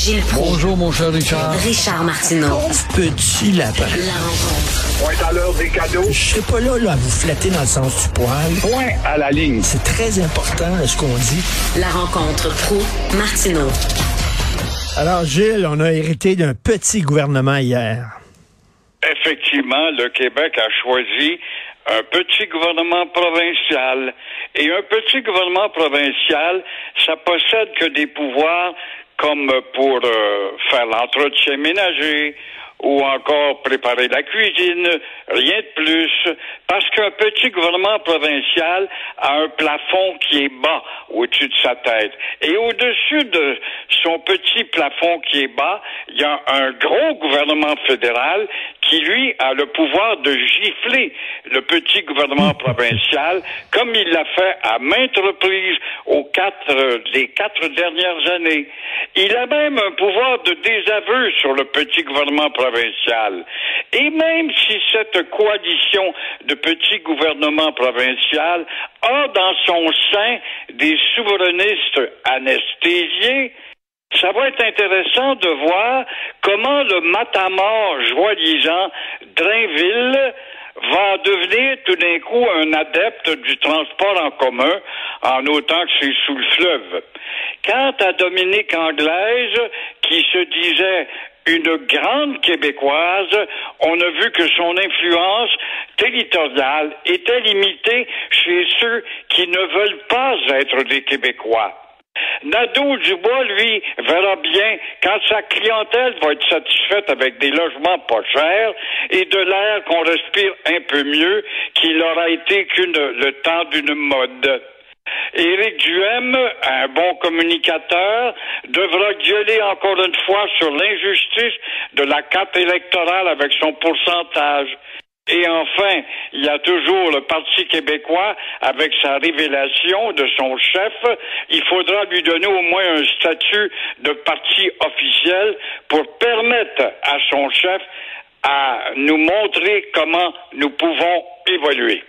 Gilles Proulx. Bonjour, mon cher Richard. Richard Martineau. Petit lapin. La rencontre. Point à l'heure des cadeaux. Je serai pas là, là à vous flatter dans le sens du poil. Point à la ligne. C'est très important ce qu'on dit. La rencontre pro martineau Alors, Gilles, on a hérité d'un petit gouvernement hier. Effectivement, le Québec a choisi un petit gouvernement provincial. Et un petit gouvernement provincial, ça possède que des pouvoirs comme pour euh, faire l'entretien ménager ou encore préparer la cuisine, rien de plus, parce qu'un petit gouvernement provincial a un plafond qui est bas au-dessus de sa tête. Et au-dessus de son petit plafond qui est bas, il y a un gros gouvernement fédéral qui, lui, a le pouvoir de gifler le petit gouvernement provincial, comme il l'a fait à maintes reprises aux quatre, les quatre dernières années. Il a même un pouvoir de désaveu sur le petit gouvernement provincial et même si cette coalition de petits gouvernements provinciaux a dans son sein des souverainistes anesthésiés, ça va être intéressant de voir comment le matamor joie-disant Drainville va devenir tout d'un coup un adepte du transport en commun, en autant que c'est sous le fleuve. Quant à Dominique Anglaise, qui se disait une grande québécoise, on a vu que son influence territoriale était limitée chez ceux qui ne veulent pas être des Québécois. Nadeau Dubois, lui, verra bien quand sa clientèle va être satisfaite avec des logements pas chers et de l'air qu'on respire un peu mieux qu'il aura été qu'une le temps d'une mode. Éric Duhem, un bon communicateur, devra gueuler encore une fois sur l'injustice de la carte électorale avec son pourcentage. Et enfin, il y a toujours le Parti québécois avec sa révélation de son chef. Il faudra lui donner au moins un statut de parti officiel pour permettre à son chef à nous montrer comment nous pouvons évoluer.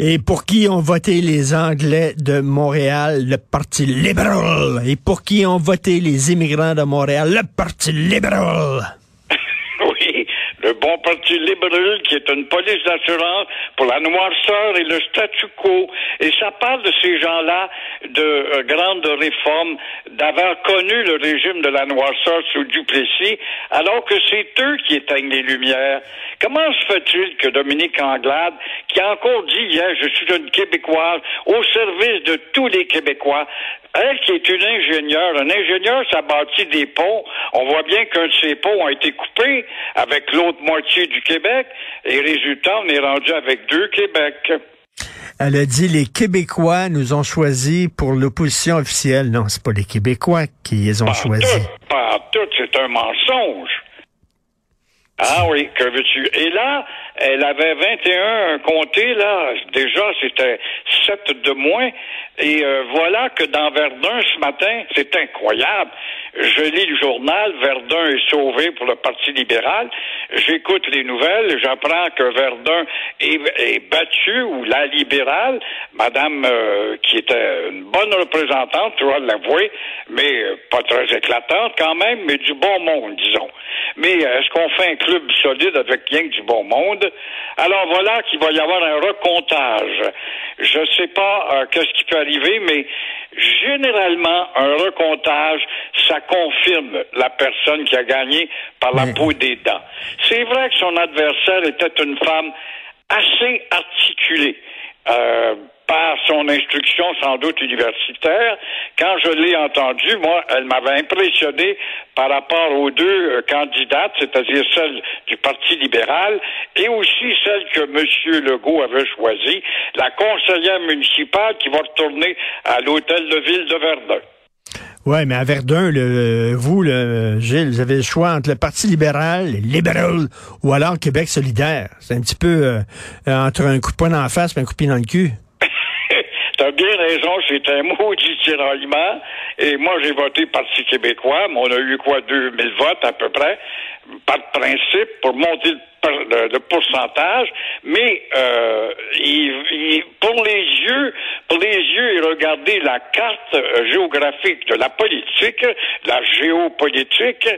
Et pour qui ont voté les Anglais de Montréal, le Parti libéral? Et pour qui ont voté les immigrants de Montréal, le Parti libéral? oui, le bon qui est une police d'assurance pour la noirceur et le statu quo. Et ça parle de ces gens-là de euh, grandes réformes, d'avoir connu le régime de la noirceur sous Duplessis, alors que c'est eux qui éteignent les lumières. Comment se fait-il que Dominique Anglade, qui a encore dit hier, je suis une Québécoise, au service de tous les Québécois, elle qui est une ingénieure, un ingénieur, ça bâtit des ponts. On voit bien qu'un de ces ponts a été coupé avec l'autre moitié du Québec, et résultat, on est rendu avec deux Québec. Elle a dit les Québécois nous ont choisis pour l'opposition officielle. Non, c'est pas les Québécois qui les ont Pas choisis. tout, pas tout, c'est un mensonge. Ah oui, que veux-tu? Et là, elle avait 21 comtés, là. Déjà, c'était 7 de moins. Et euh, voilà que dans Verdun, ce matin, c'est incroyable. Je lis le journal, Verdun est sauvé pour le Parti libéral. J'écoute les nouvelles, j'apprends que Verdun est, est battu, ou la libérale, madame euh, qui était une bonne représentante, tu dois l'avouer, mais euh, pas très éclatante quand même, mais du bon monde, disons. Mais euh, est-ce qu'on fait un club solide avec rien que du bon monde? Alors voilà qu'il va y avoir un recomptage. Je sais pas euh, qu'est-ce qui peut arriver, mais généralement, un recomptage, ça confirme la personne qui a gagné par la Mais- peau des dents. C'est vrai que son adversaire était une femme assez articulée. Euh, par son instruction sans doute universitaire. Quand je l'ai entendue, moi, elle m'avait impressionné par rapport aux deux euh, candidates, c'est-à-dire celle du Parti libéral et aussi celle que M. Legault avait choisie, la conseillère municipale qui va retourner à l'hôtel de ville de Verdun. Ouais, mais à Verdun, le, vous, le, Gilles, vous avez le choix entre le Parti libéral, les libéraux, ou alors Québec solidaire. C'est un petit peu euh, entre un coup de poing dans la face et un coup de pied dans le cul. T'as bien raison, c'est un maudit tiraillement. Et moi, j'ai voté Parti québécois, mais on a eu quoi, 2000 votes à peu près, par principe, pour monter le de, de pourcentage, mais euh, il, il, pour les yeux, pour les yeux, et regarder la carte géographique de la politique, la géopolitique,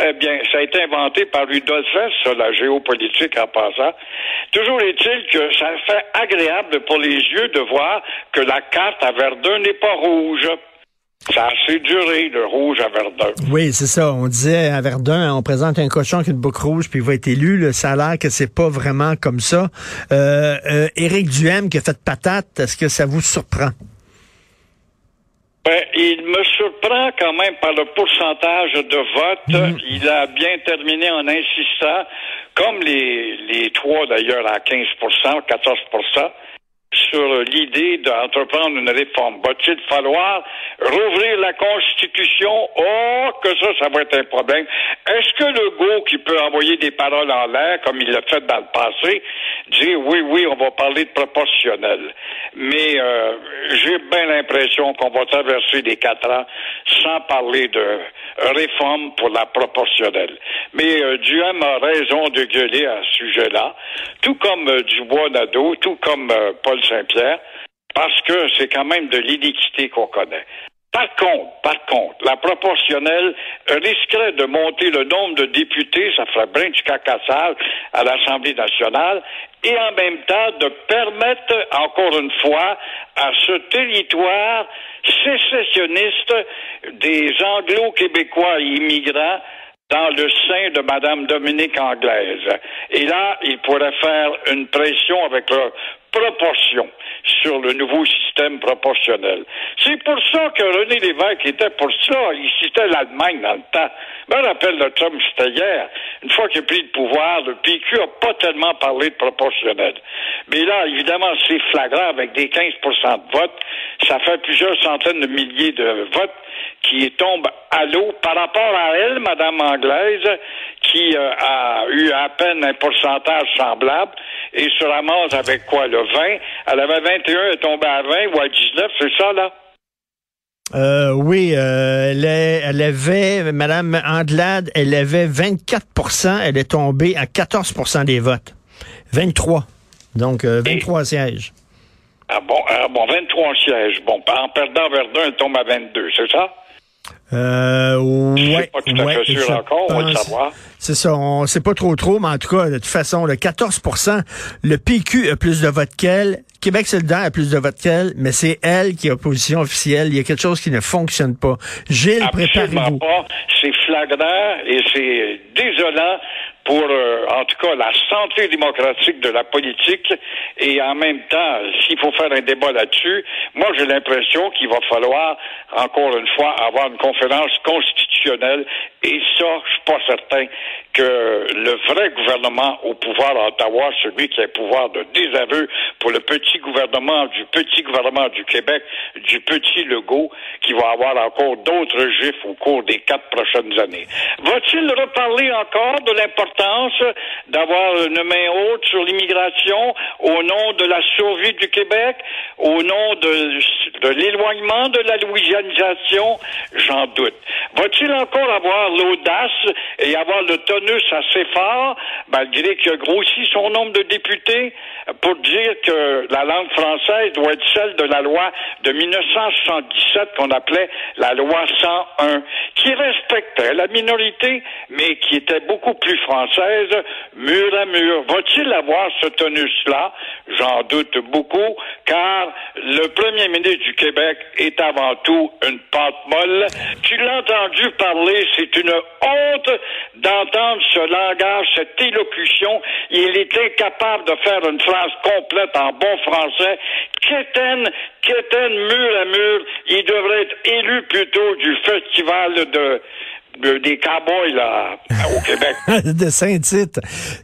eh bien, ça a été inventé par Rudolf Hess, la géopolitique en passant. Toujours est-il que ça fait agréable pour les yeux de voir que la carte à Verdun n'est pas rouge. Ça a assez duré, le rouge à Verdun. Oui, c'est ça. On disait à Verdun, on présente un cochon avec une boucle rouge, puis il va être élu. Le ça a l'air que c'est pas vraiment comme ça. Euh, euh, Éric Duhem qui a fait patate, est-ce que ça vous surprend? Ben, il me surprend quand même par le pourcentage de vote. Mhm. Il a bien terminé en insistant, comme les, les trois d'ailleurs à 15% 14 sur l'idée d'entreprendre une réforme. Va-t-il falloir rouvrir la Constitution? Oh, que ça, ça va être un problème. Est-ce que le go qui peut envoyer des paroles en l'air, comme il l'a fait dans le passé, dit oui, oui, on va parler de proportionnel. Mais euh, j'ai bien l'impression qu'on va traverser les quatre ans sans parler de réforme pour la proportionnelle. Mais euh, Duhem a raison de gueuler à ce sujet-là, tout comme euh, Dubois-Nadeau, tout comme euh, Paul Saint-Pierre, parce que c'est quand même de l'iniquité qu'on connaît. Par contre, par contre, la proportionnelle risquerait de monter le nombre de députés, ça ferait brin du à l'Assemblée nationale, et en même temps de permettre, encore une fois, à ce territoire sécessionniste des anglo-québécois immigrants dans le sein de Madame Dominique Anglaise. Et là, il pourrait faire une pression avec leur proportion sur le nouveau système proportionnel. C'est pour ça que René Lévesque était pour ça. Il citait l'Allemagne dans le temps. Je me rappelle de Trump, c'était hier. Une fois qu'il a pris le pouvoir, le PQ a pas tellement parlé de proportionnel. Mais là, évidemment, c'est flagrant avec des 15 de vote. Ça fait plusieurs centaines de milliers de votes qui tombent à l'eau par rapport à elle, Madame Anglaise, qui euh, a eu à peine un pourcentage semblable et se ramasse avec quoi, le 20? Elle avait 21, elle est tombée à 20 ou à 19, c'est ça, là? Euh, oui, euh, elle, avait, Madame Andelade, elle avait 24% elle est tombée à 14% des votes. 23. Donc, euh, 23 sièges. Ah bon, ah bon, 23 sièges. Bon, en perdant Verdun, elle tombe à 22, c'est ça? Euh, Je ouais, suis pas tout à ouais, fait sûr je encore, on va le savoir. C'est ça, on sait pas trop trop, mais en tout cas, de toute façon, le 14% le PQ a plus de votes qu'elle, Québec solidaire a plus de votes qu'elle, mais c'est elle qui est opposition officielle. Il y a quelque chose qui ne fonctionne pas. Gilles, préparez-vous. C'est flagrant et c'est désolant pour, euh, en tout cas, la santé démocratique de la politique. Et en même temps, s'il faut faire un débat là-dessus, moi, j'ai l'impression qu'il va falloir, encore une fois, avoir une conférence constitutionnelle. Et ça, je suis pas certain que le vrai gouvernement au pouvoir à Ottawa, celui qui a le pouvoir de désaveu pour le petit gouvernement du petit gouvernement du Québec, du petit Legault, qui va avoir encore d'autres gifs au cours des quatre prochaines années. Va-t-il reparler encore de l'importance d'avoir une main haute sur l'immigration au nom de la survie du Québec, au nom de, de l'éloignement de la louisianisation? J'en doute. Va-t-il encore avoir l'audace et avoir le tonus assez fort, malgré qu'il a grossi son nombre de députés, pour dire que la langue française doit être celle de la loi de 1977 qu'on appelait la loi 101, qui respectait la minorité, mais qui était beaucoup plus française, mur à mur. Va-t-il avoir ce tonus-là? J'en doute beaucoup, car le premier ministre du Québec est avant tout une pâte molle. Tu l'as entendu parler, c'est une honte d'entendre ce langage, cette élocution. Il est incapable de faire une phrase complète en bon français. Quétaine, quétaine, mur à mur, il devrait être élu plutôt du festival de- des cowboys là, au Québec. de Saint-Tite.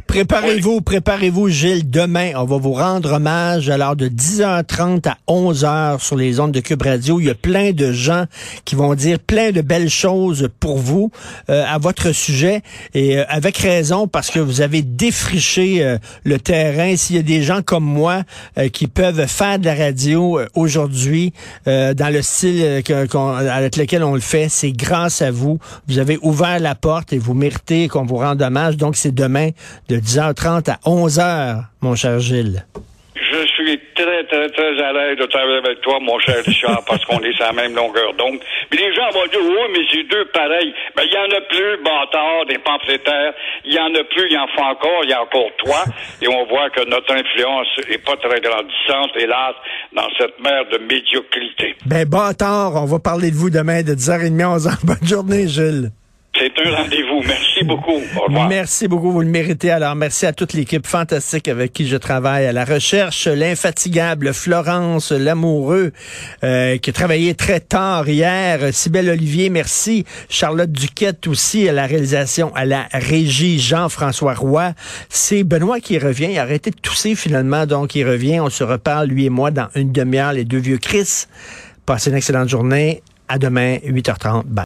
Préparez-vous, préparez-vous, Gilles. Demain, on va vous rendre hommage à l'heure de 10h30 à 11h sur les ondes de Cube Radio. Il y a plein de gens qui vont dire plein de belles choses pour vous, euh, à votre sujet, et euh, avec raison, parce que vous avez défriché euh, le terrain. S'il y a des gens comme moi euh, qui peuvent faire de la radio euh, aujourd'hui euh, dans le style que- avec lequel on le fait, c'est grâce à vous. Vous Vous avez ouvert la porte et vous méritez qu'on vous rende hommage. Donc, c'est demain de 10h30 à 11h, mon cher Gilles. Très, très, à l'aise de travailler avec toi, mon cher Richard, parce qu'on est sur la même longueur d'onde. Puis les gens vont dire, oui, mais c'est deux pareils. Ben, il y en a plus, bâtard, des pamphlétaires. Il y en a plus, il y en fait encore, il y a encore toi. Et on voit que notre influence est pas très grandissante, hélas, dans cette mer de médiocrité. Ben, bâtard, on va parler de vous demain de 10h30 à 11h. Bonne journée, Gilles. C'est un rendez-vous. Merci beaucoup. Merci beaucoup, vous le méritez. Alors, merci à toute l'équipe fantastique avec qui je travaille à la recherche, l'infatigable Florence Lamoureux, euh, qui a travaillé très tard hier. Sybelle Olivier, merci. Charlotte Duquette aussi à la réalisation, à la régie, Jean-François Roy. C'est Benoît qui revient. Il a arrêté de tousser finalement, donc il revient. On se reparle, lui et moi, dans une demi-heure, les deux vieux Chris. Passez une excellente journée. À demain, 8h30. Bye.